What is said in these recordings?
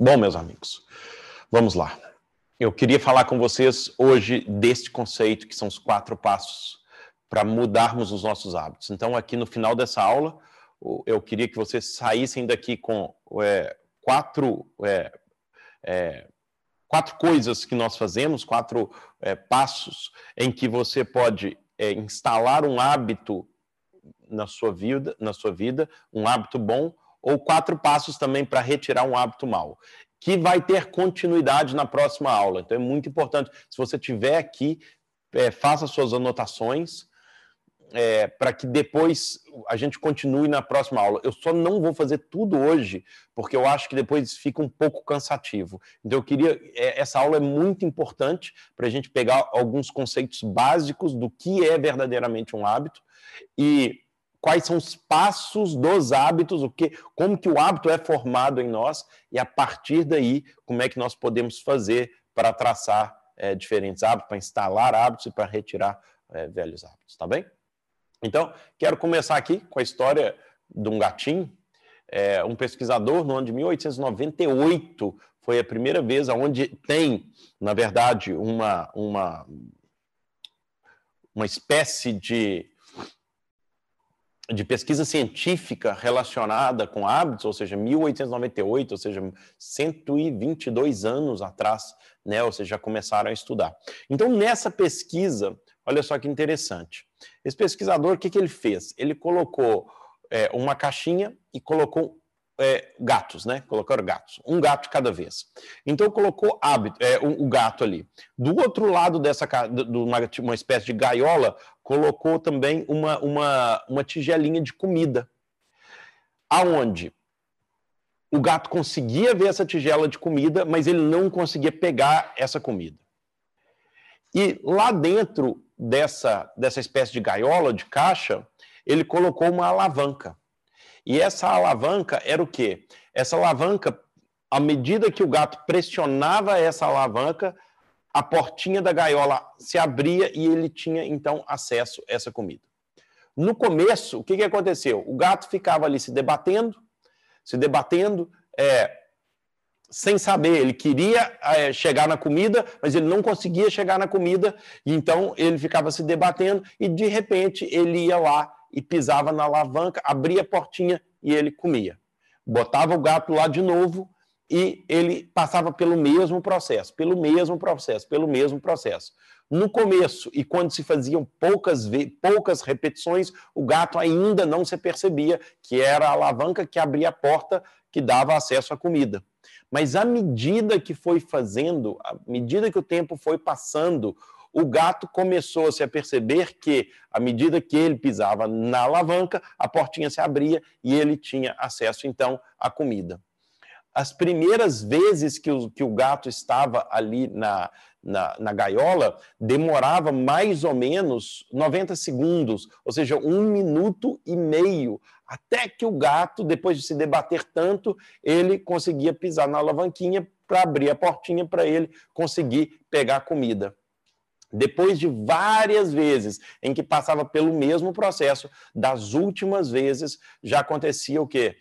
Bom, meus amigos, vamos lá. Eu queria falar com vocês hoje deste conceito, que são os quatro passos para mudarmos os nossos hábitos. Então, aqui no final dessa aula, eu queria que vocês saíssem daqui com é, quatro, é, é, quatro coisas que nós fazemos, quatro é, passos em que você pode é, instalar um hábito na sua vida, na sua vida, um hábito bom, ou quatro passos também para retirar um hábito mau, que vai ter continuidade na próxima aula. Então é muito importante. Se você tiver aqui, é, faça suas anotações é, para que depois a gente continue na próxima aula. Eu só não vou fazer tudo hoje, porque eu acho que depois fica um pouco cansativo. Então, eu queria. É, essa aula é muito importante para a gente pegar alguns conceitos básicos do que é verdadeiramente um hábito e quais são os passos dos hábitos, o que, como que o hábito é formado em nós e a partir daí como é que nós podemos fazer para traçar é, diferentes hábitos, para instalar hábitos e para retirar é, velhos hábitos, tá bem? Então, quero começar aqui com a história de um gatinho. É, um pesquisador, no ano de 1898, foi a primeira vez onde tem, na verdade, uma, uma, uma espécie de, de pesquisa científica relacionada com hábitos, ou seja, 1898, ou seja, 122 anos atrás, né, ou seja, já começaram a estudar. Então, nessa pesquisa, olha só que interessante. Esse pesquisador, o que, que ele fez? Ele colocou é, uma caixinha e colocou é, gatos, né? Colocaram gatos, um gato de cada vez. Então colocou hábito, é, o, o, gato ali. Do outro lado dessa do, uma, uma espécie de gaiola, colocou também uma, uma, uma tigelinha de comida. Aonde o gato conseguia ver essa tigela de comida, mas ele não conseguia pegar essa comida. E lá dentro dessa, dessa espécie de gaiola, de caixa, ele colocou uma alavanca. E essa alavanca era o quê? Essa alavanca, à medida que o gato pressionava essa alavanca, a portinha da gaiola se abria e ele tinha então acesso a essa comida. No começo, o que, que aconteceu? O gato ficava ali se debatendo, se debatendo, é, sem saber. Ele queria é, chegar na comida, mas ele não conseguia chegar na comida, então ele ficava se debatendo, e de repente ele ia lá e pisava na alavanca, abria a portinha e ele comia. Botava o gato lá de novo e ele passava pelo mesmo processo, pelo mesmo processo, pelo mesmo processo. No começo, e quando se faziam poucas, poucas repetições, o gato ainda não se percebia que era a alavanca que abria a porta que dava acesso à comida. Mas à medida que foi fazendo, à medida que o tempo foi passando, o gato começou a se perceber que, à medida que ele pisava na alavanca, a portinha se abria e ele tinha acesso, então, à comida. As primeiras vezes que o, que o gato estava ali na, na, na, gaiola, demorava mais ou menos 90 segundos, ou seja, um minuto e meio, até que o gato, depois de se debater tanto, ele conseguia pisar na alavanquinha para abrir a portinha para ele conseguir pegar comida. Depois de várias vezes em que passava pelo mesmo processo, das últimas vezes já acontecia o quê?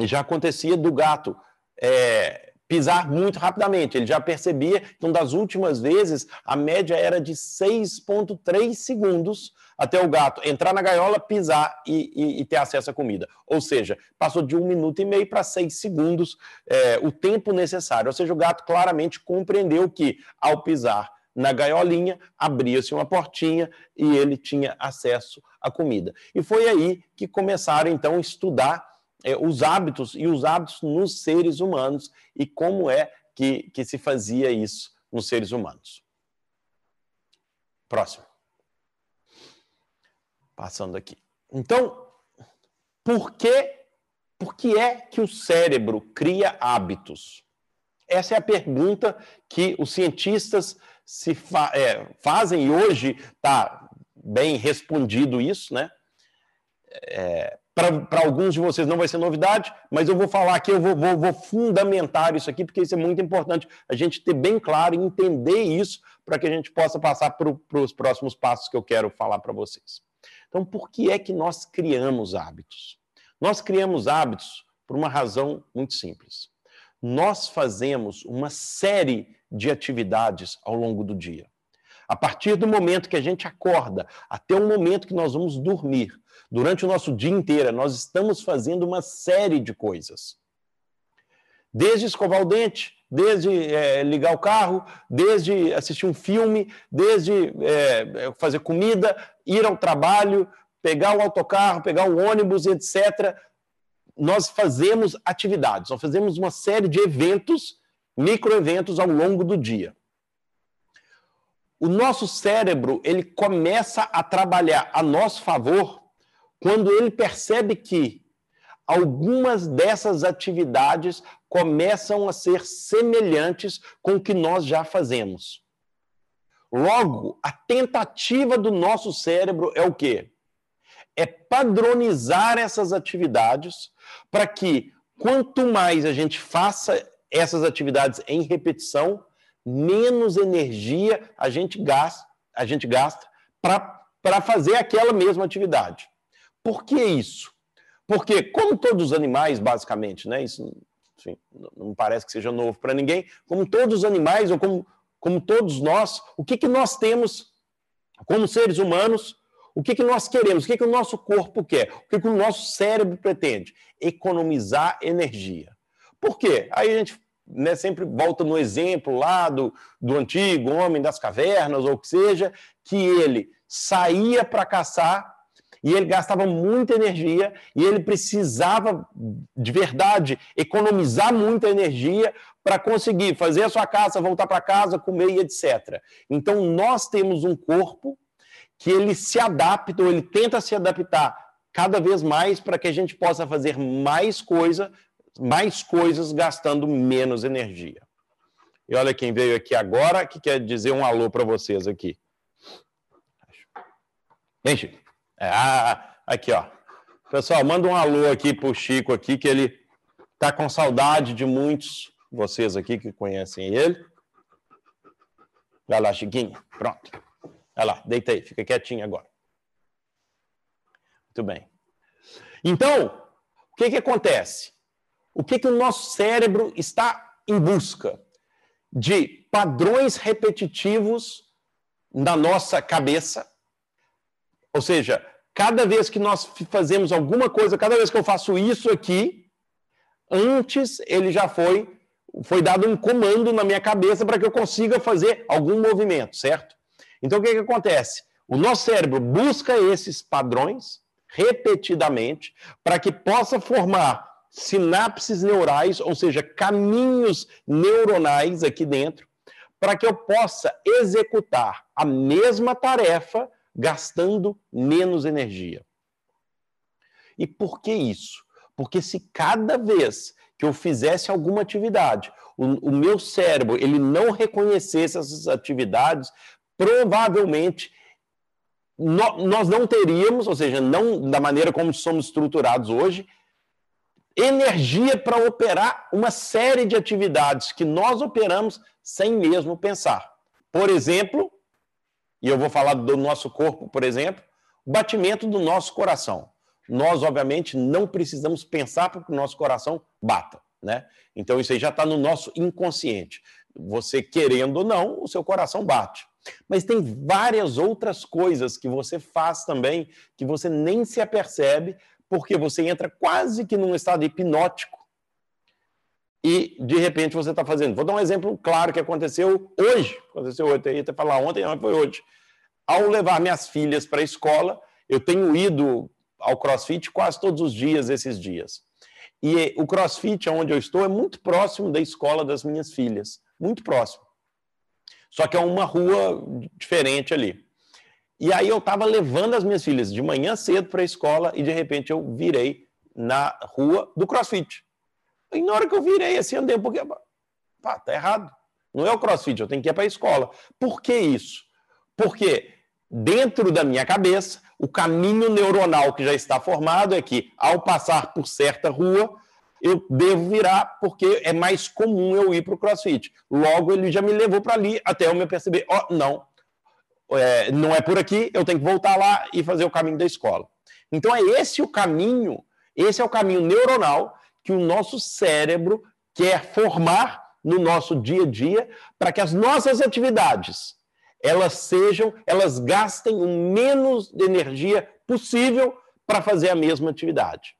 Já acontecia do gato é, pisar muito rapidamente. Ele já percebia, então, das últimas vezes, a média era de 6,3 segundos até o gato entrar na gaiola, pisar e, e, e, ter acesso à comida. Ou seja, passou de um minuto e meio para seis segundos é, o tempo necessário. Ou seja, o gato claramente compreendeu que, ao pisar na gaiolinha, abria-se uma portinha e ele tinha acesso à comida. E foi aí que começaram, então, a estudar é, os hábitos e os hábitos nos seres humanos e como é que, que se fazia isso nos seres humanos. Próximo. Passando aqui. Então, por que, por que é que o cérebro cria hábitos? Essa é a pergunta que os cientistas se fa é, fazem e hoje está bem respondido isso, né? É, para alguns de vocês não vai ser novidade, mas eu vou falar aqui, eu vou, vou, vou, fundamentar isso aqui, porque isso é muito importante, a gente ter bem claro e entender isso para que a gente possa passar para os próximos passos que eu quero falar para vocês. Então, por que é que nós criamos hábitos? Nós criamos hábitos por uma razão muito simples. nós fazemos uma série de atividades ao longo do dia. A partir do momento que a gente acorda até o momento que nós vamos dormir, durante o nosso dia inteiro, nós estamos fazendo uma série de coisas. Desde escovar o dente, desde é, ligar o carro, desde assistir um filme, desde é, fazer comida, ir ao trabalho, pegar o autocarro, pegar o ônibus, etc. Nós fazemos atividades, nós fazemos uma série de eventos, microeventos ao longo do dia o nosso cérebro ele começa a trabalhar a nosso favor quando ele percebe que algumas dessas atividades começam a ser semelhantes com o que nós já fazemos. Logo, a tentativa do nosso cérebro é o quê? É padronizar essas atividades para que quanto mais a gente faça essas atividades em repetição, menos energia a gente gasta, a gente gasta para fazer aquela mesma atividade. Por que isso? Porque, como todos os animais, basicamente, né, isso enfim, não parece que seja novo para ninguém, como todos os animais, ou como, como todos nós, o que, que nós temos como seres humanos, o que, que nós queremos, o que, que o nosso corpo quer, o que, que o nosso cérebro pretende? Economizar energia. Por quê? Aí a gente né, sempre volta no exemplo lá do, do antigo homem das cavernas, ou o que seja, que ele saía para caçar e ele gastava muita energia e ele precisava, de verdade, economizar muita energia para conseguir fazer a sua caça, voltar para casa, comer e etc. Então, nós temos um corpo que ele se adapta, ou ele tenta se adaptar cada vez mais para que a gente possa fazer mais coisa mais coisas gastando menos energia. E olha quem veio aqui agora que quer dizer um alô para vocês aqui. Gente, é, ah, aqui ó. Pessoal, manda um alô aqui para o Chico aqui que ele tá com saudade de muitos vocês aqui que conhecem ele. Vai lá, Chiquinho. Pronto. Vai lá, deita aí, fica quietinho agora. Muito bem. Então, o que, que acontece? O que, que o nosso cérebro está em busca? De padrões repetitivos na nossa cabeça. Ou seja, cada vez que nós fazemos alguma coisa, cada vez que eu faço isso aqui, antes ele já foi foi dado um comando na minha cabeça para que eu consiga fazer algum movimento, certo? Então o que, que acontece? O nosso cérebro busca esses padrões repetidamente para que possa formar sinapses neurais, ou seja, caminhos neuronais aqui dentro, para que eu possa executar a mesma tarefa gastando menos energia. E por que isso? Porque se cada vez que eu fizesse alguma atividade, o, o meu cérebro ele não reconhecesse essas atividades, provavelmente no, nós não teríamos, ou seja, não da maneira como somos estruturados hoje, energia para operar uma série de atividades que nós operamos sem mesmo pensar. Por exemplo, e eu vou falar do nosso corpo, por exemplo, o batimento do nosso coração. Nós, obviamente, não precisamos pensar para que o nosso coração bata, né? Então, isso aí já está no nosso inconsciente. Você querendo ou não, o seu coração bate. Mas tem várias outras coisas que você faz também que você nem se apercebe, porque você entra quase que num estado hipnótico e de repente você está fazendo. Vou dar um exemplo claro que aconteceu hoje. Aconteceu hoje, eu ia até falar ontem, mas foi hoje. Ao levar minhas filhas para a escola, eu tenho ido ao CrossFit quase todos os dias esses dias. E o CrossFit, onde eu estou, é muito próximo da escola das minhas filhas. Muito próximo. Só que é uma rua diferente ali. E aí eu estava levando as minhas filhas de manhã cedo para a escola e de repente eu virei na rua do CrossFit. E na hora que eu virei assim, andei um pouquinho. Pá, tá errado. Não é o CrossFit, eu tenho que ir para a escola. Por que isso? Porque dentro da minha cabeça, o caminho neuronal que já está formado é que, ao passar por certa rua, eu devo virar porque é mais comum eu ir para o CrossFit. Logo, ele já me levou para ali até eu me perceber: ó, oh, não, é, não é por aqui, eu tenho que voltar lá e fazer o caminho da escola. Então é esse o caminho, esse é o caminho neuronal que o nosso cérebro quer formar no nosso dia a dia para que as nossas atividades elas sejam, elas gastem o menos de energia possível para fazer a mesma atividade.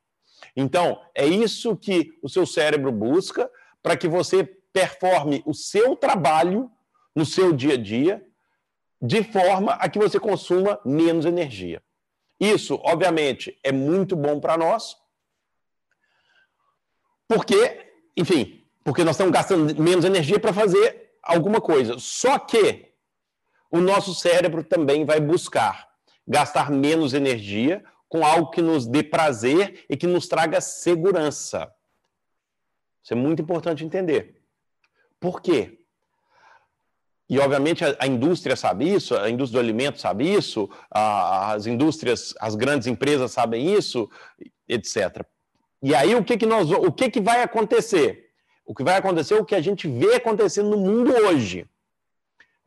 Então, é isso que o seu cérebro busca para que você performe o seu trabalho no seu dia a dia de forma a que você consuma menos energia. Isso, obviamente, é muito bom para nós, porque, enfim, porque nós estamos gastando menos energia para fazer alguma coisa. Só que o nosso cérebro também vai buscar gastar menos energia com algo que nos dê prazer e que nos traga segurança. Isso é muito importante entender. Por quê? E, obviamente, a, a, indústria sabe isso, a indústria do alimento sabe isso, a, as indústrias, as grandes empresas sabem isso, etc. E aí, o que, que, nós, o que, que vai acontecer? O que vai acontecer é o que a gente vê acontecendo no mundo hoje.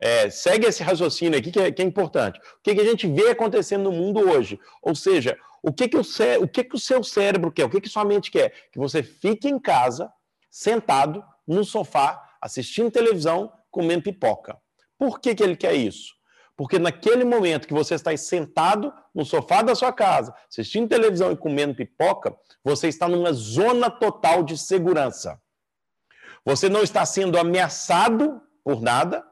É, segue esse raciocínio aqui que é, que é importante. O que, que, a gente vê acontecendo no mundo hoje? Ou seja, o que, que, o, cé o, que, que o seu cérebro quer? O que, que sua mente quer? Que você fique em casa, sentado, no sofá, assistindo televisão, comendo pipoca. Por que, que ele quer isso? Porque naquele momento que você está sentado no sofá da sua casa, assistindo televisão e comendo pipoca, você está numa zona total de segurança. Você não está sendo ameaçado por nada,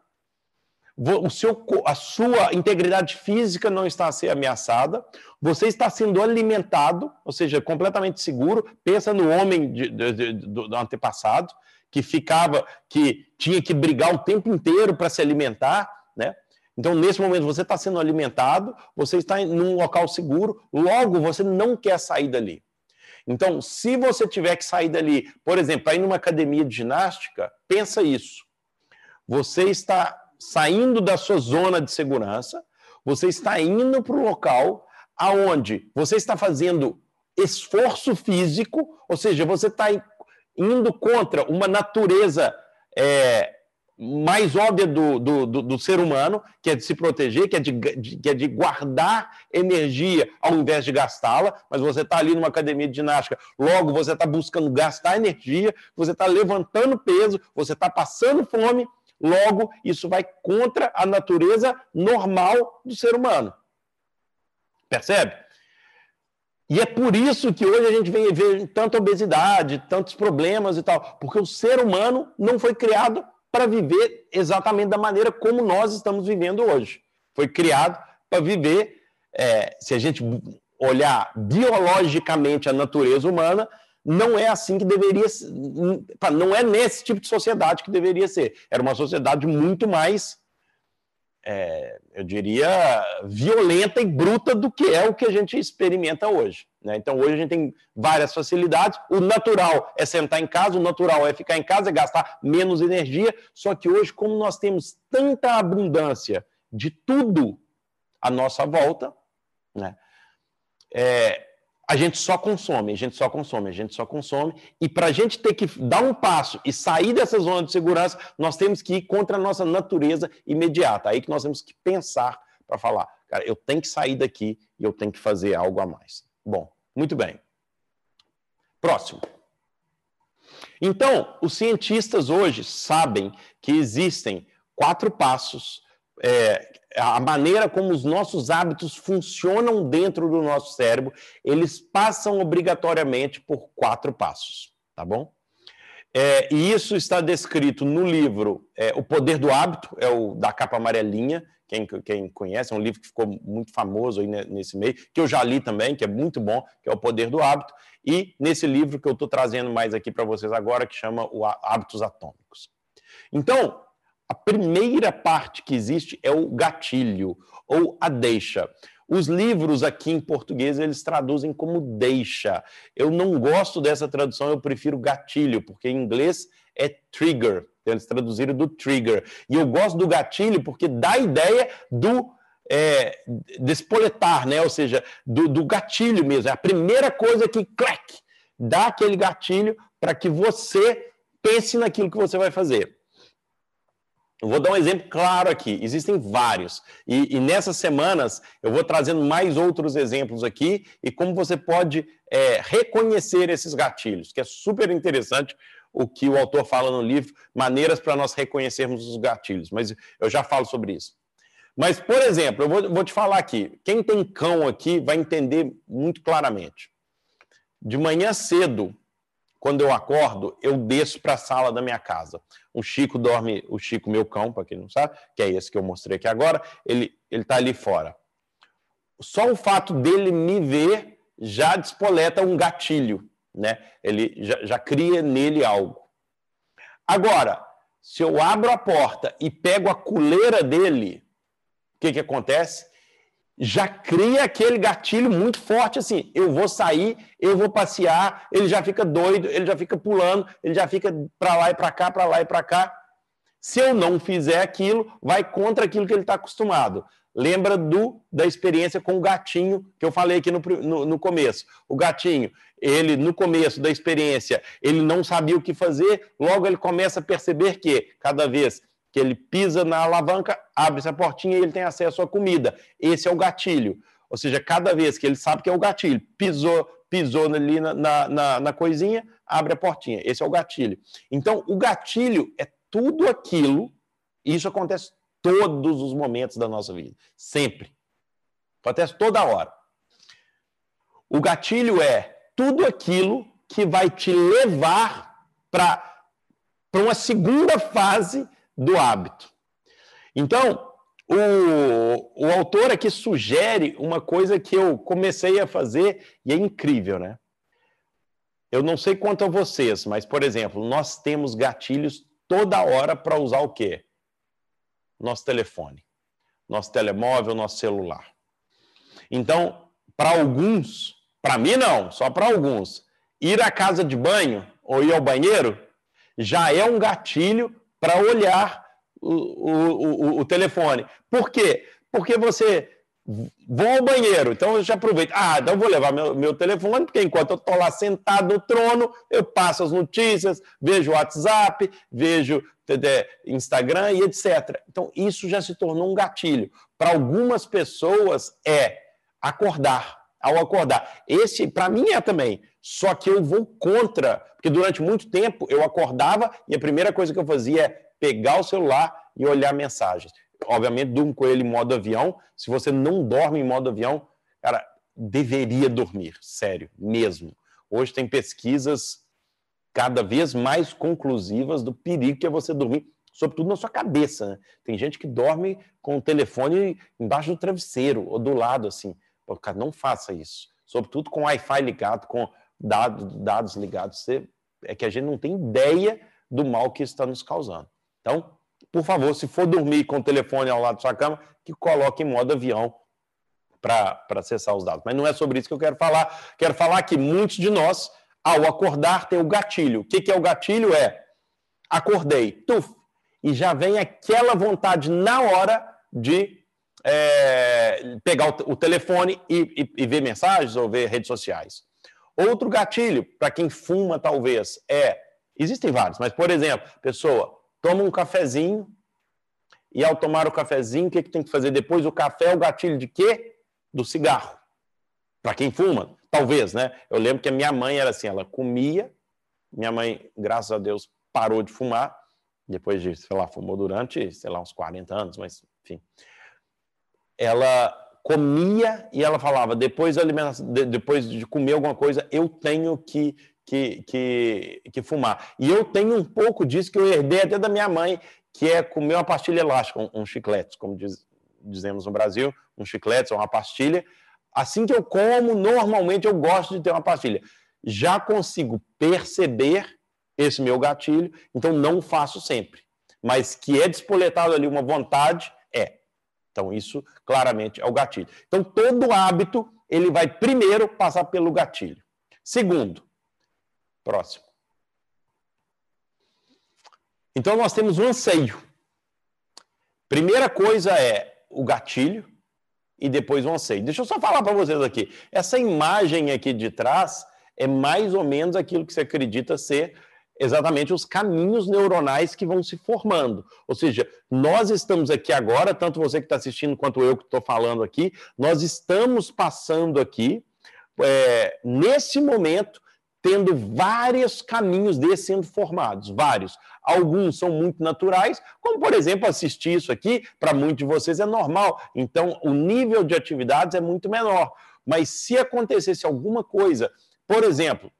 o seu, a sua integridade física não está a ser ameaçada, você está sendo alimentado, ou seja, completamente seguro. Pensa no homem de, de, de, do, do antepassado, que ficava, que tinha que brigar o tempo inteiro para se alimentar, né? Então, nesse momento, você está sendo alimentado, você está em um local seguro, logo você não quer sair dali. Então, se você tiver que sair dali, por exemplo, para ir numa academia de ginástica, pensa isso. Você está saindo da sua zona de segurança, você está indo para o local aonde você está fazendo esforço físico, ou seja, você está indo contra uma natureza é, mais óbvia do, do, do, do, ser humano, que é de se proteger, que é de, de que é de guardar energia ao invés de gastá-la, mas você está ali numa academia de ginástica, logo você está buscando gastar energia, você está levantando peso, você está passando fome, logo isso vai contra a natureza normal do ser humano. Percebe? E é por isso que hoje a gente vem ver tanta obesidade, tantos problemas e tal, porque o ser humano não foi criado para viver exatamente da maneira como nós estamos vivendo hoje. Foi criado para viver, é, se a gente olhar biologicamente a natureza humana, não é assim que deveria ser, não é nesse tipo de sociedade que deveria ser. Era uma sociedade muito mais é, eu diria, violenta e bruta do que é o que a gente experimenta hoje. Né? Então, hoje a gente tem várias facilidades. O natural é sentar em casa, o natural é ficar em casa, é gastar menos energia. Só que hoje, como nós temos tanta abundância de tudo à nossa volta, né? É, a gente só consome, a gente só consome, a gente só consome. E para a gente ter que dar um passo e sair dessa zona de segurança, nós temos que ir contra a nossa natureza imediata. Aí que nós temos que pensar para falar, cara, eu tenho que sair daqui e eu tenho que fazer algo a mais. Bom, muito bem. Próximo. Então, os cientistas hoje sabem que existem quatro passos é, a maneira como os nossos hábitos funcionam dentro do nosso cérebro, eles passam obrigatoriamente por quatro passos, tá bom? É, e isso está descrito no livro é, O Poder do Hábito, é o da capa amarelinha, quem, quem conhece, é um livro que ficou muito famoso aí nesse meio, que eu já li também, que é muito bom, que é O Poder do Hábito, e nesse livro que eu estou trazendo mais aqui para vocês agora, que chama o Hábitos Atômicos. Então, a primeira parte que existe é o gatilho ou a deixa. Os livros aqui em português eles traduzem como deixa. Eu não gosto dessa tradução, eu prefiro gatilho, porque em inglês é trigger. Eles traduziram do trigger. E eu gosto do gatilho porque dá a ideia do é, despoletar, né? ou seja, do, do gatilho mesmo. É a primeira coisa que, clac, dá aquele gatilho para que você pense naquilo que você vai fazer. Eu vou dar um exemplo claro aqui, existem vários. E, e, nessas semanas eu vou trazendo mais outros exemplos aqui e como você pode é, reconhecer esses gatilhos, que é super interessante o que o autor fala no livro, maneiras para nós reconhecermos os gatilhos, mas eu já falo sobre isso. Mas, por exemplo, eu vou, vou te falar aqui, quem tem cão aqui vai entender muito claramente. De manhã cedo, quando eu acordo, eu desço para a sala da minha casa. O Chico dorme, o Chico, meu cão, para quem não sabe, que é esse que eu mostrei aqui agora, ele está ali fora. Só o fato dele me ver já despoleta um gatilho, né? Ele já, já cria nele algo. Agora, se eu abro a porta e pego a coleira dele, o que, que acontece? Já cria aquele gatilho muito forte assim, eu vou sair, eu vou passear, ele já fica doido, ele já fica pulando, ele já fica para lá e para cá, para lá e para cá. Se eu não fizer aquilo, vai contra aquilo que ele está acostumado. Lembra do da experiência com o gatinho que eu falei aqui no, no, no começo. O gatinho, ele no começo da experiência, ele não sabia o que fazer, logo ele começa a perceber que cada vez que ele pisa na alavanca, abre-se a portinha e ele tem acesso à comida. Esse é o gatilho. Ou seja, cada vez que ele sabe que é o gatilho, pisou, pisou ali na, na, na coisinha, abre a portinha. Esse é o gatilho. Então, o gatilho é tudo aquilo, e isso acontece todos os momentos da nossa vida, sempre. Acontece toda hora. O gatilho é tudo aquilo que vai te levar para uma segunda fase do hábito. Então, o, o autor aqui sugere uma coisa que eu comecei a fazer e é incrível, né? Eu não sei quanto a vocês, mas, por exemplo, nós temos gatilhos toda hora para usar o quê? Nosso telefone, nosso telemóvel, nosso celular. Então, para alguns, para mim não, só para alguns, ir à casa de banho ou ir ao banheiro já é um gatilho para olhar o, o, o, o, telefone. Por quê? Porque você vou ao banheiro, então eu já aproveito. Ah, então eu vou levar meu, meu telefone, porque enquanto eu estou lá sentado no trono, eu passo as notícias, vejo o WhatsApp, vejo Instagram e etc. Então, isso já se tornou um gatilho. Para algumas pessoas é acordar. Ao acordar. Esse, para mim, é também. Só que eu vou contra, porque durante muito tempo eu acordava e a primeira coisa que eu fazia é pegar o celular e olhar mensagens. Obviamente, durmo com ele em modo avião. Se você não dorme em modo avião, cara, deveria dormir, sério, mesmo. Hoje tem pesquisas cada vez mais conclusivas do perigo que é você dormir, sobretudo na sua cabeça. Né? Tem gente que dorme com o telefone embaixo do travesseiro ou do lado, assim. Cara, não faça isso. Sobretudo com Wi-Fi ligado, com dados, dados ligados, você, é que a gente não tem ideia do mal que isso está nos causando. Então, por favor, se for dormir com o telefone ao lado da sua cama, que coloque em modo avião para acessar os dados. Mas não é sobre isso que eu quero falar. Quero falar que muitos de nós, ao acordar, tem o gatilho. O que, que é o gatilho? É acordei, tuf, e já vem aquela vontade na hora de é, pegar o, o telefone e, e, e ver mensagens ou ver redes sociais. Outro gatilho, para quem fuma, talvez, é. Existem vários, mas, por exemplo, pessoa toma um cafezinho, e ao tomar o cafezinho, o que, que tem que fazer depois? O café é o gatilho de quê? Do cigarro. Para quem fuma, talvez, né? Eu lembro que a minha mãe era assim, ela comia, minha mãe, graças a Deus, parou de fumar, depois de, sei lá, fumou durante, sei lá, uns 40 anos, mas enfim. Ela comia e ela falava: depois, depois de comer alguma coisa, eu tenho que, que, que, que fumar. E eu tenho um pouco disso que eu herdei até da minha mãe, que é comer uma pastilha elástica, um, um chiclete, como diz, dizemos no Brasil, um chiclete ou uma pastilha. Assim que eu como, normalmente eu gosto de ter uma pastilha. Já consigo perceber esse meu gatilho, então não faço sempre. Mas que é despoletado ali uma vontade, é. Então, isso claramente é o gatilho. Então, todo hábito, ele vai primeiro passar pelo gatilho. Segundo, próximo. Então, nós temos um anseio. Primeira coisa é o gatilho e depois o anseio. Deixa eu só falar para vocês aqui. Essa imagem aqui de trás é mais ou menos aquilo que você acredita ser exatamente os caminhos neuronais que vão se formando. Ou seja, nós estamos aqui agora, tanto você que está assistindo quanto eu que estou falando aqui, nós estamos passando aqui, é, nesse momento, tendo vários caminhos desses sendo formados, vários. Alguns são muito naturais, como por exemplo assistir isso aqui, para muitos de vocês é normal. Então o nível de atividades é muito menor. Mas se acontecesse alguma coisa, por exemplo,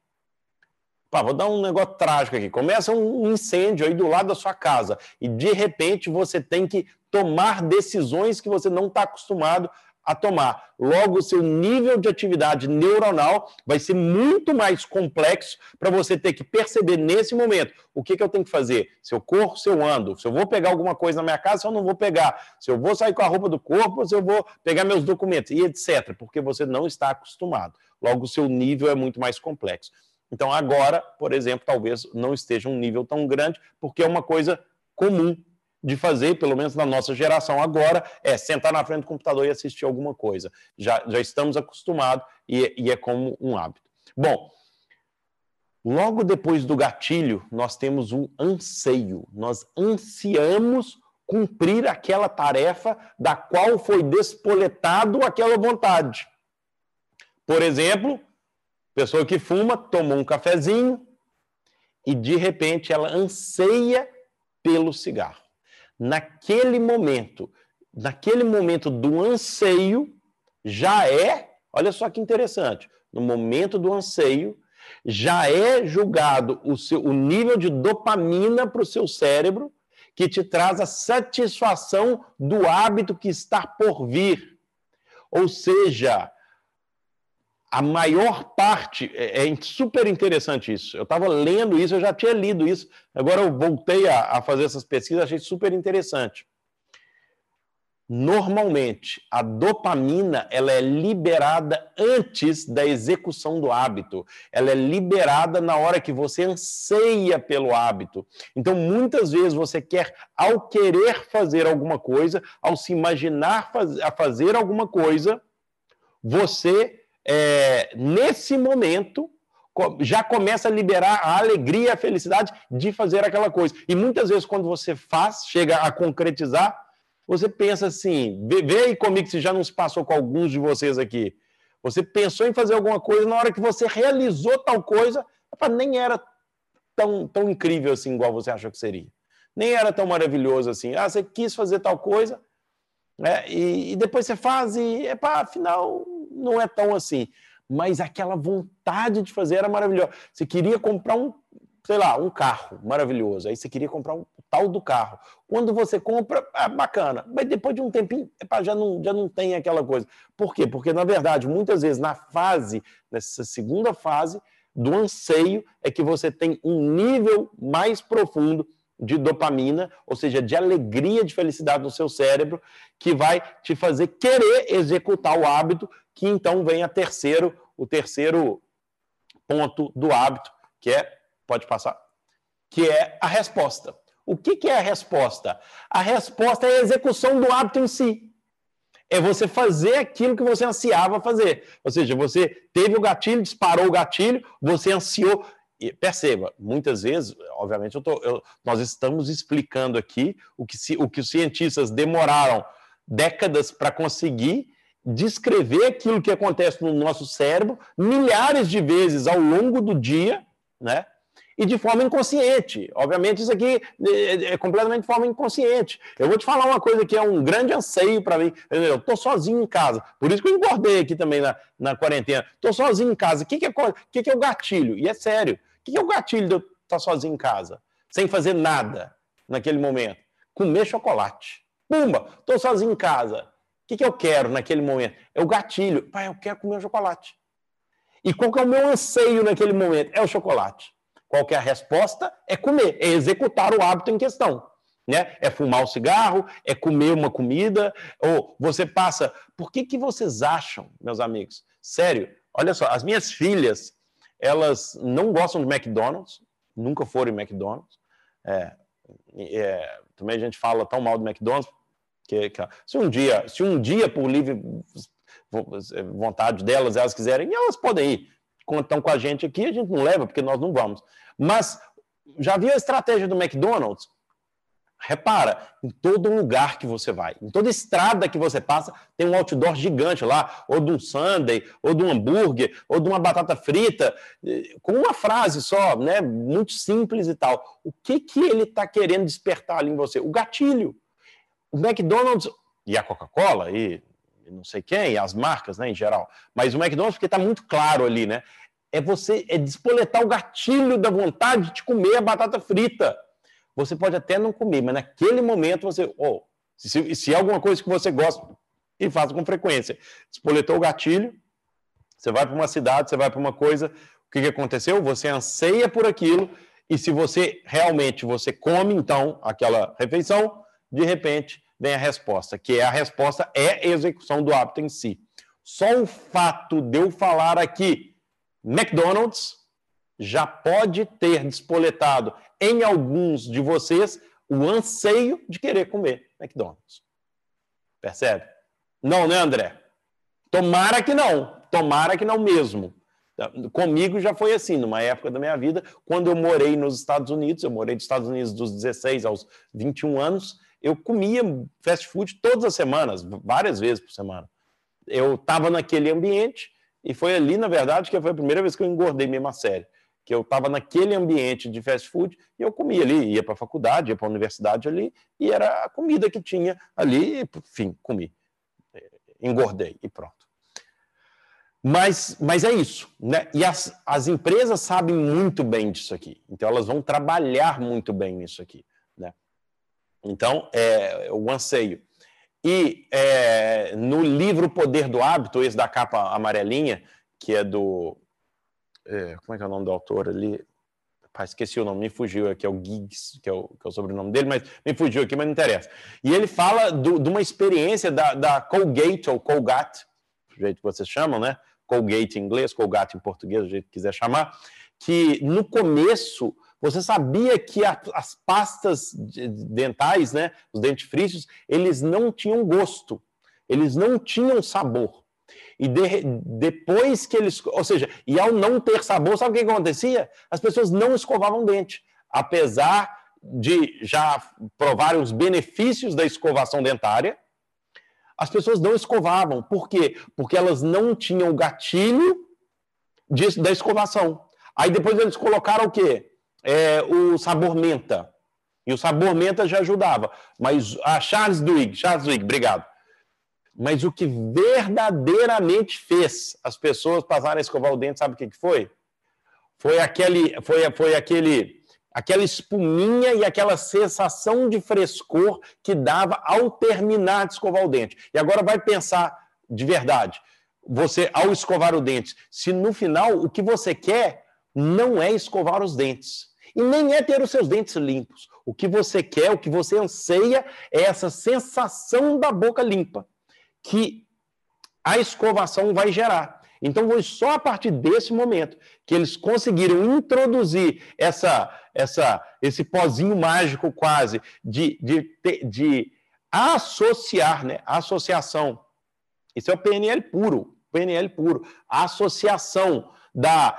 pá, vou dar um negócio trágico aqui. Começa um incêndio aí do lado da sua casa e de repente você tem que tomar decisões que você não está acostumado a tomar. Logo, o seu nível de atividade neuronal vai ser muito mais complexo para você ter que perceber nesse momento o que, que eu tenho que fazer. Se eu corro, se eu ando, se eu vou pegar alguma coisa na minha casa, se eu não vou pegar, se eu vou sair com a roupa do corpo, se eu vou pegar meus documentos, e etc. Porque você não está acostumado. Logo, o seu nível é muito mais complexo. Então, agora, por exemplo, talvez não esteja um nível tão grande, porque é uma coisa comum de fazer, pelo menos na nossa geração agora, é sentar na frente do computador e assistir alguma coisa. Já, já estamos acostumados e, e é como um hábito. Bom, logo depois do gatilho, nós temos o anseio. Nós ansiamos cumprir aquela tarefa da qual foi despoletado aquela vontade. Por exemplo, pessoa que fuma, tomou um cafezinho e de repente ela anseia pelo cigarro naquele momento, naquele momento do anseio, já é, olha só que interessante, no momento do anseio, já é julgado o, seu, o nível de dopamina para o seu cérebro que te traz a satisfação do hábito que está por vir. Ou seja, a maior parte, é, é super interessante isso. Eu estava lendo isso, eu já tinha lido isso, agora eu voltei a, a fazer essas pesquisas, achei super interessante. Normalmente, a dopamina ela é liberada antes da execução do hábito. Ela é liberada na hora que você anseia pelo hábito. Então, muitas vezes você quer, ao querer fazer alguma coisa, ao se imaginar faz, a fazer alguma coisa, você é, nesse momento, já começa a liberar a alegria, a felicidade de fazer aquela coisa. E muitas vezes, quando você faz, chega a concretizar, você pensa assim: vê, aí comigo se já não se passou com alguns de vocês aqui. Você pensou em fazer alguma coisa, na hora que você realizou tal coisa, nem era tão, tão incrível assim, igual você achou que seria. Nem era tão maravilhoso assim. Ah, você quis fazer tal coisa, né? e, e depois você faz e, epá, afinal, não é tão assim. Mas aquela vontade de fazer era maravilhosa. Você queria comprar um, sei lá, um carro maravilhoso. Aí você queria comprar um tal do carro. Quando você compra, é bacana. Mas depois de um tempinho, epa, já, não, já não tem aquela coisa. Por quê? Porque, na verdade, muitas vezes na fase, nessa segunda fase do anseio, é que você tem um nível mais profundo de dopamina, ou seja, de alegria, de felicidade no seu cérebro, que vai te fazer querer executar o hábito, que então vem a terceiro, o terceiro ponto do hábito, que é, pode passar, que é a resposta. O que, que é a resposta? A resposta é a execução do hábito em si. É você fazer aquilo que você ansiava fazer. Ou seja, você teve o gatilho, disparou o gatilho, você ansiou, e perceba, muitas vezes, obviamente, eu tô, eu, nós estamos explicando aqui o que, se, o que os cientistas demoraram décadas para conseguir descrever aquilo que acontece no nosso cérebro milhares de vezes ao longo do dia, né? E de forma inconsciente. Obviamente, isso aqui é, é completamente de forma inconsciente. Eu vou te falar uma coisa que é um grande anseio para mim. Eu estou sozinho em casa. Por isso que eu engordei aqui também na, na quarentena. Estou sozinho em casa. O que, que, é, que, que é o gatilho? E é sério que, é o gatilho de eu estar sozinho em casa, sem fazer nada naquele momento? Comer chocolate. Pumba, estou sozinho em casa. O que, que eu quero naquele momento? É o gatilho. Pai, eu quero comer o chocolate. E qual que é o meu anseio naquele momento? É o chocolate. Qual que é a resposta? É comer, é executar o hábito em questão. Né? É fumar o cigarro, é comer uma comida, ou você passa. Por que, que vocês acham, meus amigos? Sério, olha só, as minhas filhas, elas não gostam de McDonald's, nunca foram em McDonald's. É, é, também a gente fala tão mal do McDonald's que, que, se um dia, se um dia por livre vontade delas, elas quiserem, elas podem ir. Quando estão com a gente aqui, a gente não leva porque nós não vamos. Mas já viu a estratégia do McDonald's? Repara, em todo lugar que você vai, em toda estrada que você passa, tem um outdoor gigante lá, ou de um sundae, ou de um hambúrguer, ou de uma batata frita, com uma frase só, né, muito simples e tal. O que que ele está querendo despertar ali em você? O gatilho. O McDonald's e a Coca-Cola e não sei quem, e as marcas, né, em geral, mas o McDonald's porque está muito claro ali, né? É você é despoletar o gatilho da vontade de comer a batata frita você pode até não comer, mas naquele momento você. Oh, se, se é alguma coisa que você gosta, e faz com frequência. Espoletou o gatilho, você vai para uma cidade, você vai para uma coisa, o que, que aconteceu? Você anseia por aquilo, e se você realmente você come, então, aquela refeição, de repente vem a resposta, que é a resposta é a execução do hábito em si. Só o fato de eu falar aqui McDonald's já pode ter despoletado em alguns de vocês o anseio de querer comer McDonald's. Percebe? Não, né, André? Tomara que não. Tomara que não mesmo. Comigo já foi assim, numa época da minha vida, quando eu morei nos Estados Unidos, eu morei nos Estados Unidos dos 16 aos 21 anos, eu comia fast food todas as semanas, várias vezes por semana. Eu estava naquele ambiente e foi ali, na verdade, que foi a primeira vez que eu engordei mesmo a série que eu estava naquele ambiente de fast food e eu comia ali, ia para a faculdade, ia para a universidade ali, e era a comida que tinha ali, e, enfim, comi. Engordei e pronto. Mas, mas é isso, né? E as, as empresas sabem muito bem disso aqui, então elas vão trabalhar muito bem nisso aqui, né? Então, é o anseio. E é, no livro Poder do Hábito, esse da capa amarelinha, que é do é, como é que é o nome do autor ali? Pai, esqueci o nome, me fugiu aqui, é o Giggs, que é o, que é o sobrenome dele, mas me fugiu aqui, mas não interessa. E ele fala do, de uma experiência da, da Colgate, ou Colgate, do jeito que vocês chamam, né? Colgate em inglês, Colgate em português, do jeito que quiser chamar, que no começo você sabia que a, as pastas dentais, né, os dentifrícios, eles não tinham gosto, eles não tinham sabor. E de, depois que eles. Ou seja, e ao não ter sabor, sabe o que acontecia? As pessoas não escovavam dente. Apesar de já provarem os benefícios da escovação dentária, as pessoas não escovavam. Por quê? Porque elas não tinham o gatilho de, da escovação. Aí depois eles colocaram o quê? É, o sabor menta. E o sabor menta já ajudava. Mas a Charles Duhigg, Charles Duhigg, obrigado mas o que verdadeiramente fez as pessoas passarem a escovar o dente, sabe o que, foi? Foi aquele, foi, foi aquele, aquela espuminha e aquela sensação de frescor que dava ao terminar de escovar o dente. E agora vai pensar de verdade. Você, ao escovar o dente, se no final o que você quer não é escovar os dentes. E nem é ter os seus dentes limpos. O que você quer, o que você anseia é essa sensação da boca limpa que a escovação vai gerar. Então, foi só a partir desse momento que eles conseguiram introduzir essa, essa, esse pozinho mágico quase de, de, de associar, né? associação. Isso é o PNL puro, PNL puro. A associação da,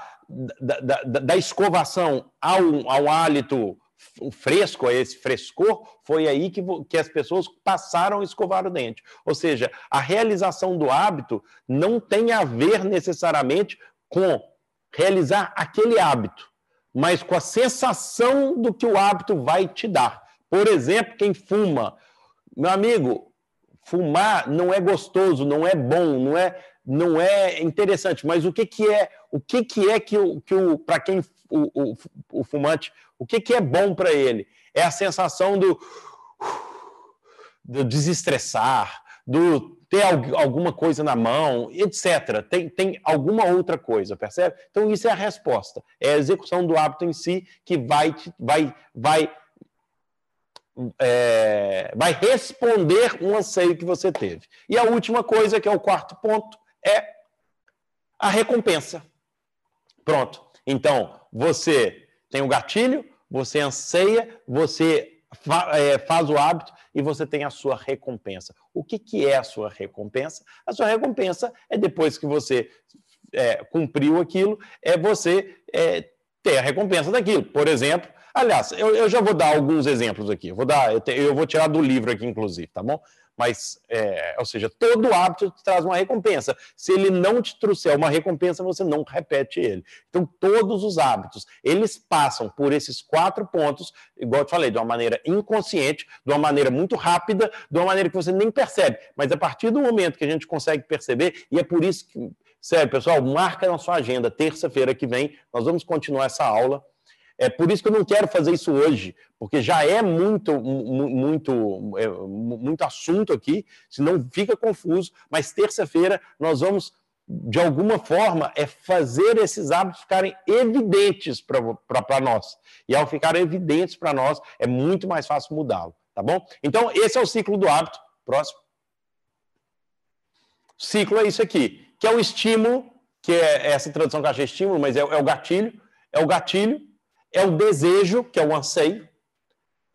da, da, da escovação ao, ao hálito o fresco, esse frescor, foi aí que, que as pessoas passaram a escovar o dente. Ou seja, a realização do hábito não tem a ver necessariamente com realizar aquele hábito, mas com a sensação do que o hábito vai te dar. Por exemplo, quem fuma. Meu amigo, fumar não é gostoso, não é bom, não é, não é interessante, mas o que, que é o que, que é que que o para quem o, o, o fumante o que, que é bom para ele? É a sensação do, do desestressar, do ter alguma coisa na mão, etc. Tem, tem alguma outra coisa, percebe? Então, isso é a resposta. É a execução do hábito em si que vai, vai, vai, é, vai responder um anseio que você teve. E a última coisa, que é o quarto ponto, é a recompensa. Pronto. Então, você tem o gatilho, você anseia, você é, faz o hábito e você tem a sua recompensa. O que, que é a sua recompensa? A sua recompensa é depois que você é, cumpriu aquilo, é você é, ter a recompensa daquilo. Por exemplo, Aliás, eu, eu, já vou dar alguns exemplos aqui. Eu vou, dar, eu, te, eu vou tirar do livro aqui, inclusive, tá bom? Mas, é, ou seja, todo hábito te traz uma recompensa. Se ele não te trouxer uma recompensa, você não repete ele. Então, todos os hábitos, eles passam por esses quatro pontos, igual eu te falei, de uma maneira inconsciente, de uma maneira muito rápida, de uma maneira que você nem percebe. Mas a partir do momento que a gente consegue perceber, e é por isso que, sério, pessoal, marca na sua agenda, terça-feira que vem, nós vamos continuar essa aula. É por isso que eu não quero fazer isso hoje, porque já é muito, muito, é, muito assunto aqui, senão fica confuso. Mas terça-feira nós vamos, de alguma forma, é fazer esses hábitos ficarem evidentes para nós. E ao ficarem evidentes para nós, é muito mais fácil mudá-lo, tá bom? Então, esse é o ciclo do hábito. Próximo. Ciclo é isso aqui, que é o estímulo, que é essa tradução que eu achei estímulo, mas é, é o gatilho. É o gatilho é o desejo, que é o anseio,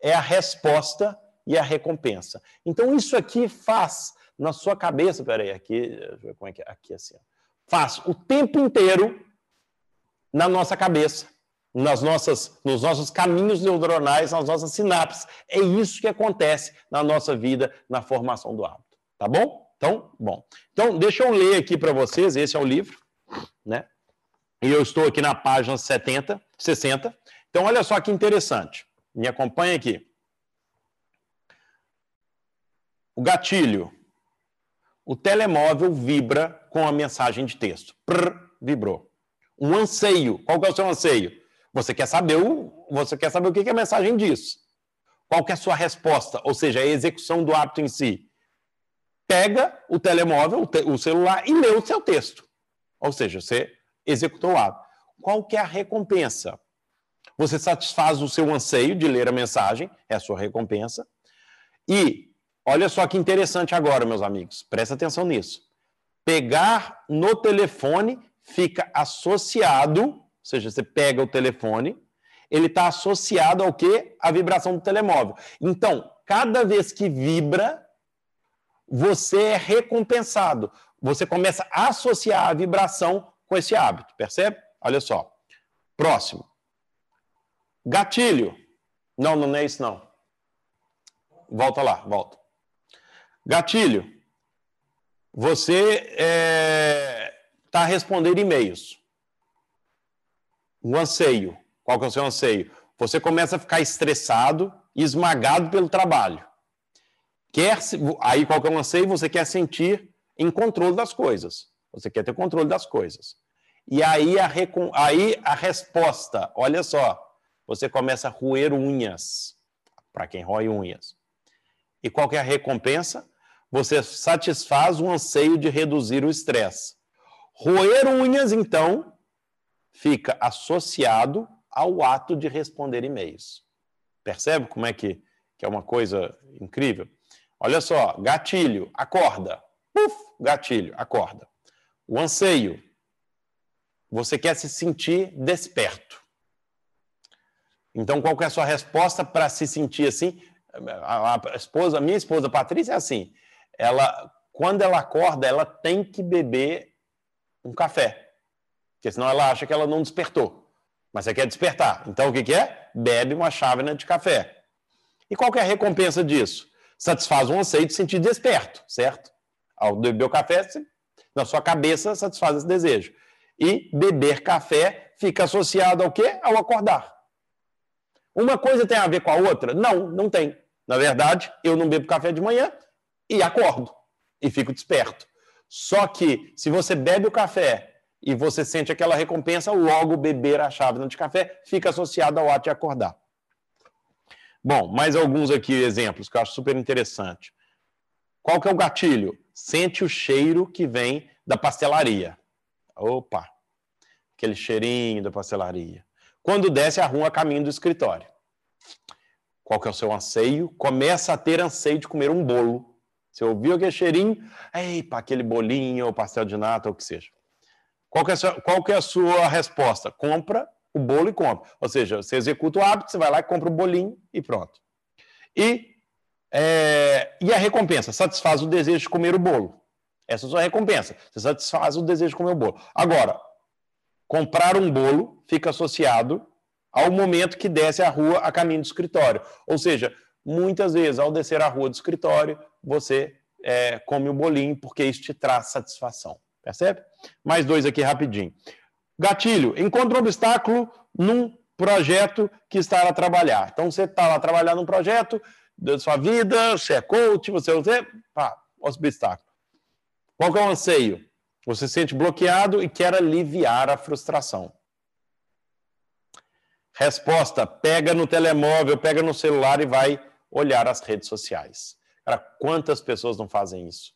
é a resposta e a recompensa. Então, isso aqui faz na sua cabeça, peraí, aqui, como é que é? Aqui assim, faz o tempo inteiro na nossa cabeça, nas nossas, nos nossos caminhos neuronais, nas nossas sinapses. É isso que acontece na nossa vida, na formação do hábito. Tá bom? Então, bom. Então, deixa eu ler aqui para vocês, esse é o livro, né? E eu estou aqui na página 70, 60. Então, olha só que interessante. Me acompanha aqui. O gatilho. O telemóvel vibra com a mensagem de texto. Prr, vibrou. Um anseio. Qual que é o seu anseio? Você quer saber o, você quer saber o que, que a mensagem diz. Qual que é a sua resposta? Ou seja, a execução do hábito em si. Pega o telemóvel, o, celular e lê o seu texto. Ou seja, você executou o ato. Qual que é a recompensa? Você satisfaz o seu anseio de ler a mensagem, é a sua recompensa. E olha só que interessante agora, meus amigos, presta atenção nisso. Pegar no telefone fica associado, ou seja, você pega o telefone, ele está associado ao quê? A vibração do telemóvel. Então, cada vez que vibra, você é recompensado. Você começa a associar a vibração com esse hábito, percebe? Olha só. Próximo. Gatilho. Não, não é isso não. Volta lá, volta. Gatilho. Você está é, tá respondendo e-mails. O anseio. Qual que é o seu anseio? Você começa a ficar estressado esmagado pelo trabalho. Quer, aí qual que é o anseio? Você quer sentir em controle das coisas. Você quer ter controle das coisas. E aí a, aí a resposta, olha só, você começa a roer unhas, para quem rói unhas. E qual é a recompensa? Você satisfaz o anseio de reduzir o estresse. Roer unhas, então, fica associado ao ato de responder e-mails. Percebe como é que, que é uma coisa incrível? Olha só, gatilho, acorda. Uf, gatilho, acorda. O anseio. Você quer se sentir desperto. Então, qual é a sua resposta para se sentir assim? A, esposa, minha esposa Patrícia é assim. Ela, quando ela acorda, ela tem que beber um café, porque senão ela acha que ela não despertou. Mas você quer despertar. Então, o que, que é? Bebe uma chávena de café. E qual é a recompensa disso? Satisfaz um anseio de sentir desperto, certo? Ao beber o café, na sua cabeça satisfaz esse desejo. E beber café fica associado ao quê? Ao acordar. Uma coisa tem a ver com a outra? Não, não tem. Na verdade, eu não bebo café de manhã e acordo e fico desperto. Só que se você bebe o café e você sente aquela recompensa, logo beber a chávena de café fica associado ao ato de acordar. Bom, mais alguns aqui exemplos que eu acho super interessante. Qual que é o gatilho? Sente o cheiro que vem da pastelaria. Opa, aquele cheirinho da pastelaria. Quando desce a rua caminho do escritório. Qual que é o seu anseio? Começa a ter anseio de comer um bolo. Você ouviu aquele cheirinho? Epa, aquele bolinho, ou pastel de nata, ou o que seja. Qual que, é sua, qual que é a sua resposta? Compra o bolo e compra. Ou seja, você executa o hábito, você vai lá e compra o bolinho e pronto. E, é, e a recompensa? Satisfaz o desejo de comer o bolo. Essa é a sua recompensa. Você satisfaz o desejo de comer o bolo. Agora, comprar um bolo fica associado ao momento que desce a rua a caminho do escritório. Ou seja, muitas vezes, ao descer a rua do escritório, você é, come o bolinho, porque isso te traz satisfação. Percebe? Mais dois aqui rapidinho. Gatilho, encontra um obstáculo num projeto que está a trabalhar. Então, você está lá trabalhando num projeto da sua vida, você é coach, você, você pá, obstáculo. Qual é o anseio? Você se sente bloqueado e quer aliviar a frustração. Resposta: pega no telemóvel, pega no celular e vai olhar as redes sociais. Cara, quantas pessoas não fazem isso?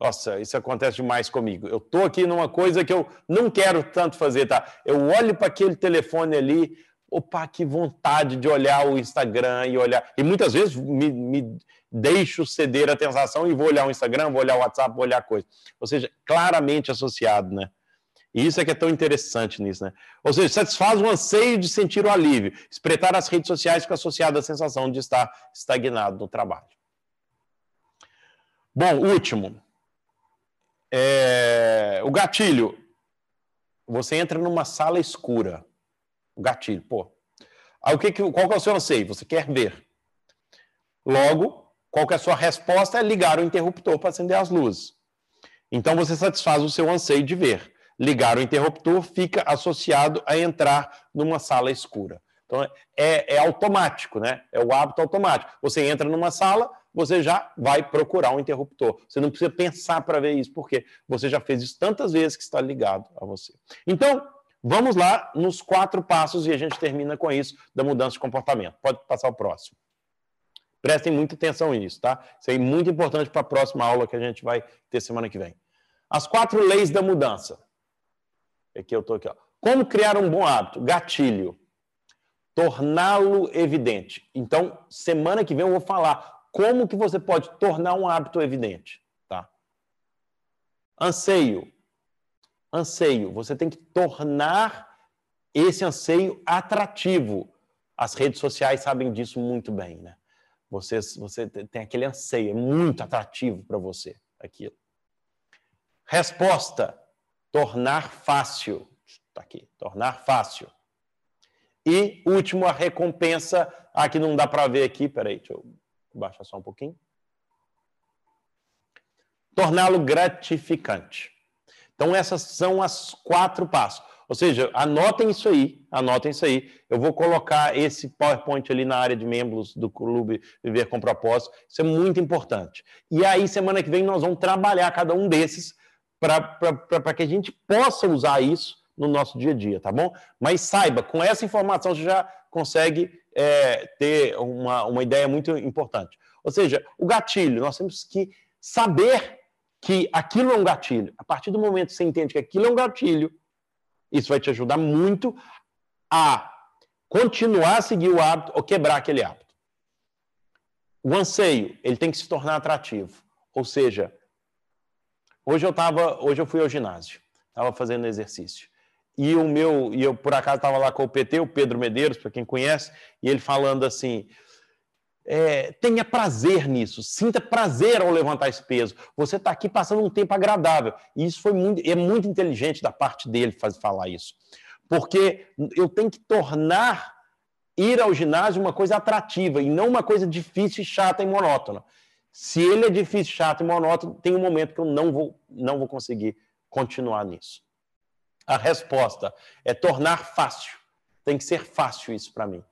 Nossa, isso acontece demais comigo. Eu tô aqui numa coisa que eu não quero tanto fazer, tá? Eu olho para aquele telefone ali, opa, que vontade de olhar o Instagram e olhar. E muitas vezes me, me deixo ceder a tentação e vou olhar o Instagram, vou olhar o WhatsApp, vou olhar coisa. Ou seja, claramente associado, né? E isso é que é tão interessante nisso, né? Ou seja, satisfaz o anseio de sentir o alívio. Espreitar as redes sociais fica associado à sensação de estar estagnado no trabalho. Bom, último. É... O gatilho. Você entra numa sala escura. O gatilho, pô. Aí, o que, qual que é o seu anseio? Você quer ver. Logo, qual que é a sua resposta? É ligar o interruptor para acender as luzes. Então, você satisfaz o seu anseio de ver ligar o interruptor fica associado a entrar numa sala escura. Então, é, é, automático, né? É o hábito automático. Você entra numa sala, você já vai procurar um interruptor. Você não precisa pensar para ver isso, porque você já fez isso tantas vezes que está ligado a você. Então, vamos lá nos quatro passos e a gente termina com isso da mudança de comportamento. Pode passar o próximo. Prestem muita atenção nisso, tá? Isso é muito importante para a próxima aula que a gente vai ter semana que vem. As quatro leis da mudança. Aqui eu estou aqui. Ó. Como criar um bom hábito? Gatilho. Torná-lo evidente. Então, semana que vem eu vou falar como que você pode tornar um hábito evidente. Tá? Anseio. Anseio. Você tem que tornar esse anseio atrativo. As redes sociais sabem disso muito bem, né? Você, você tem aquele anseio, é muito atrativo para você aquilo. Resposta tornar fácil. Está aqui, tornar fácil. E último, a recompensa. Aqui não dá para ver aqui, peraí, deixa eu baixar só um pouquinho. Torná-lo gratificante. Então, essas são as quatro passos. Ou seja, anotem isso aí, anotem isso aí. Eu vou colocar esse PowerPoint ali na área de membros do Clube Viver com Propósito. Isso é muito importante. E aí, semana que vem, nós vamos trabalhar cada um desses para que a gente possa usar isso no nosso dia a dia, tá bom? Mas saiba, com essa informação você já consegue é, ter uma, uma ideia muito importante. Ou seja, o gatilho, nós temos que saber que aquilo é um gatilho. A partir do momento que você entende que aquilo é um gatilho, isso vai te ajudar muito a continuar a seguir o hábito ou quebrar aquele hábito. O anseio, ele tem que se tornar atrativo. Ou seja, Hoje eu tava, hoje eu fui ao ginásio, estava fazendo exercício. E o meu, e eu por acaso estava lá com o PT, o Pedro Medeiros, para quem conhece, e ele falando assim: é, tenha prazer nisso, sinta prazer ao levantar esse peso. Você está aqui passando um tempo agradável. E isso foi muito, é muito inteligente da parte dele fazer, falar isso. Porque eu tenho que tornar ir ao ginásio uma coisa atrativa e não uma coisa difícil, chata e monótona. Se ele é difícil, chato e monótono, tem um momento que eu não vou, não vou conseguir continuar nisso. A resposta é tornar fácil. Tem que ser fácil isso para mim.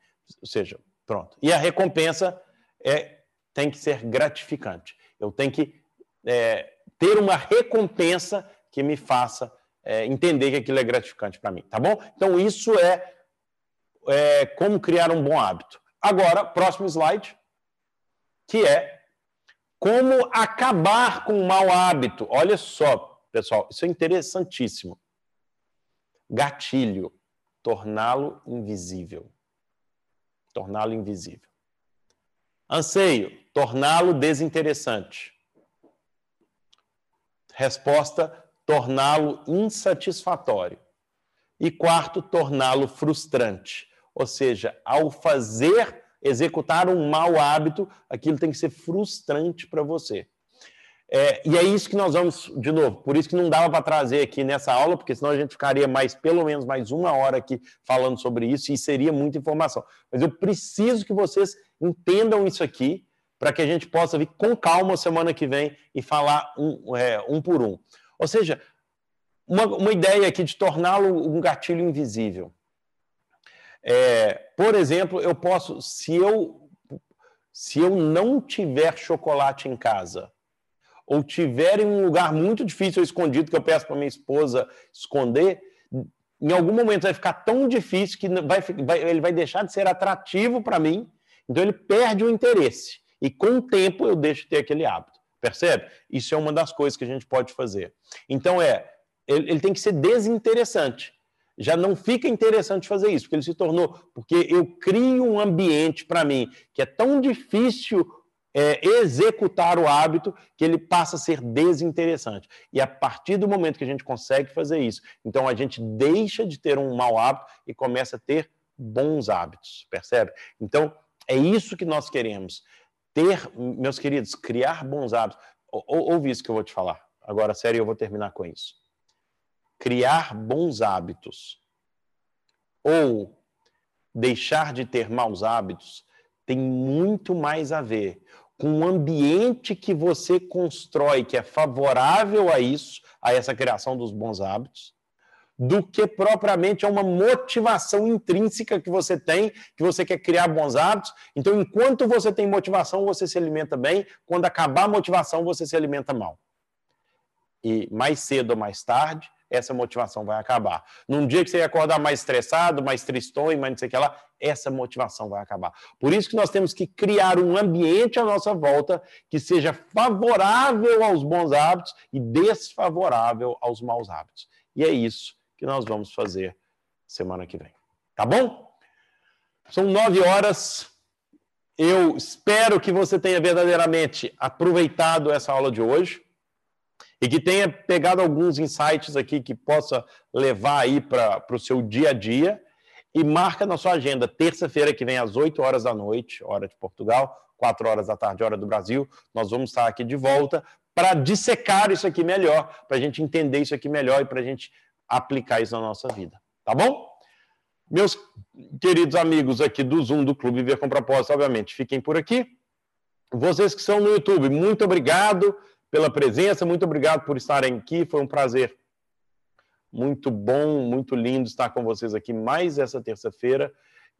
Ou seja, pronto. E a recompensa é tem que ser gratificante. Eu tenho que é, ter uma recompensa que me faça é, entender que aquilo é gratificante para mim, tá bom? Então, isso é, é como criar um bom hábito. Agora, próximo slide, que é como acabar com o mau hábito? Olha só, pessoal, isso é interessantíssimo. Gatilho, torná-lo invisível. Torná-lo invisível. Anseio, torná-lo desinteressante. Resposta, torná-lo insatisfatório. E quarto, torná-lo frustrante. Ou seja, ao fazer executar um mau hábito, aquilo tem que ser frustrante para você. É, e é isso que nós vamos, de novo, por isso que não dava para trazer aqui nessa aula, porque senão a gente ficaria mais, pelo menos mais uma hora aqui falando sobre isso e seria muita informação. Mas eu preciso que vocês entendam isso aqui para que a gente possa vir com calma semana que vem e falar um, é, um por um. Ou seja, uma, uma ideia aqui de torná-lo um gatilho invisível. É, por exemplo, eu posso, se eu, se eu não tiver chocolate em casa, ou tiver em um lugar muito difícil escondido, que eu peço para minha esposa esconder, em algum momento vai ficar tão difícil que vai, vai, ele vai deixar de ser atrativo para mim, então ele perde o interesse. E com o tempo eu deixo de ter aquele hábito. Percebe? Isso é uma das coisas que a gente pode fazer. Então é, ele, ele tem que ser desinteressante já não fica interessante fazer isso, porque ele se tornou, porque eu crio um ambiente para mim que é tão difícil é, executar o hábito que ele passa a ser desinteressante. E a partir do momento que a gente consegue fazer isso, então a gente deixa de ter um mau hábito e começa a ter bons hábitos, percebe? Então é isso que nós queremos. Ter, meus queridos, criar bons hábitos. Ou, ouve isso que eu vou te falar. Agora, sério, eu vou terminar com isso criar bons hábitos ou deixar de ter maus hábitos tem muito mais a ver com o ambiente que você constrói, que é favorável a isso, a essa criação dos bons hábitos, do que propriamente a uma motivação intrínseca que você tem, que você quer criar bons hábitos. Então, enquanto você tem motivação, você se alimenta bem, quando acabar a motivação, você se alimenta mal. E mais cedo ou mais tarde, essa motivação vai acabar. Num dia que você acordar mais estressado, mais tristonho, mais não sei o que lá, essa motivação vai acabar. Por isso que nós temos que criar um ambiente à nossa volta que seja favorável aos bons hábitos e desfavorável aos maus hábitos. E é isso que nós vamos fazer semana que vem. Tá bom? São nove horas. Eu espero que você tenha verdadeiramente aproveitado essa aula de hoje e que tenha pegado alguns insights aqui que possa levar aí para o seu dia a dia e marca na sua agenda, terça-feira que vem às 8 horas da noite, hora de Portugal, 4 horas da tarde, hora do Brasil, nós vamos estar aqui de volta para dissecar isso aqui melhor, para a gente entender isso aqui melhor e para a gente aplicar isso na nossa vida. Tá bom? Meus queridos amigos aqui do Zoom do Clube Viver com Propósito, obviamente, fiquem por aqui. Vocês que estão no YouTube, muito obrigado pela presença, muito obrigado por estarem aqui, foi um prazer muito bom, muito lindo estar com vocês aqui mais essa terça-feira.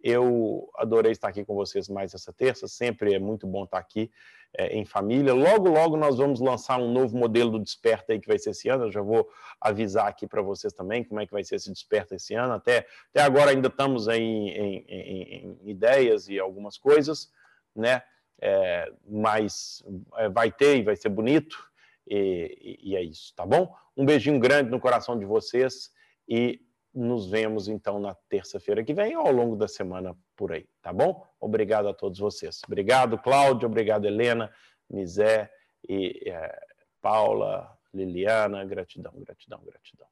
Eu adorei estar aqui com vocês mais essa terça, sempre é muito bom estar aqui é, em família. Logo, logo nós vamos lançar um novo modelo do Desperta aí que vai ser esse ano. Eu já vou avisar aqui para vocês também como é que vai ser esse Desperta esse ano. Até, até agora ainda estamos aí em, em, em, em ideias e algumas coisas, né? É, mas é, vai ter e vai ser bonito, e, e, é isso, tá bom? Um beijinho grande no coração de vocês e nos vemos então na terça-feira que vem ou ao longo da semana por aí, tá bom? Obrigado a todos vocês. Obrigado, Cláudio, obrigado, Helena, Misé e é, Paula, Liliana, gratidão, gratidão, gratidão.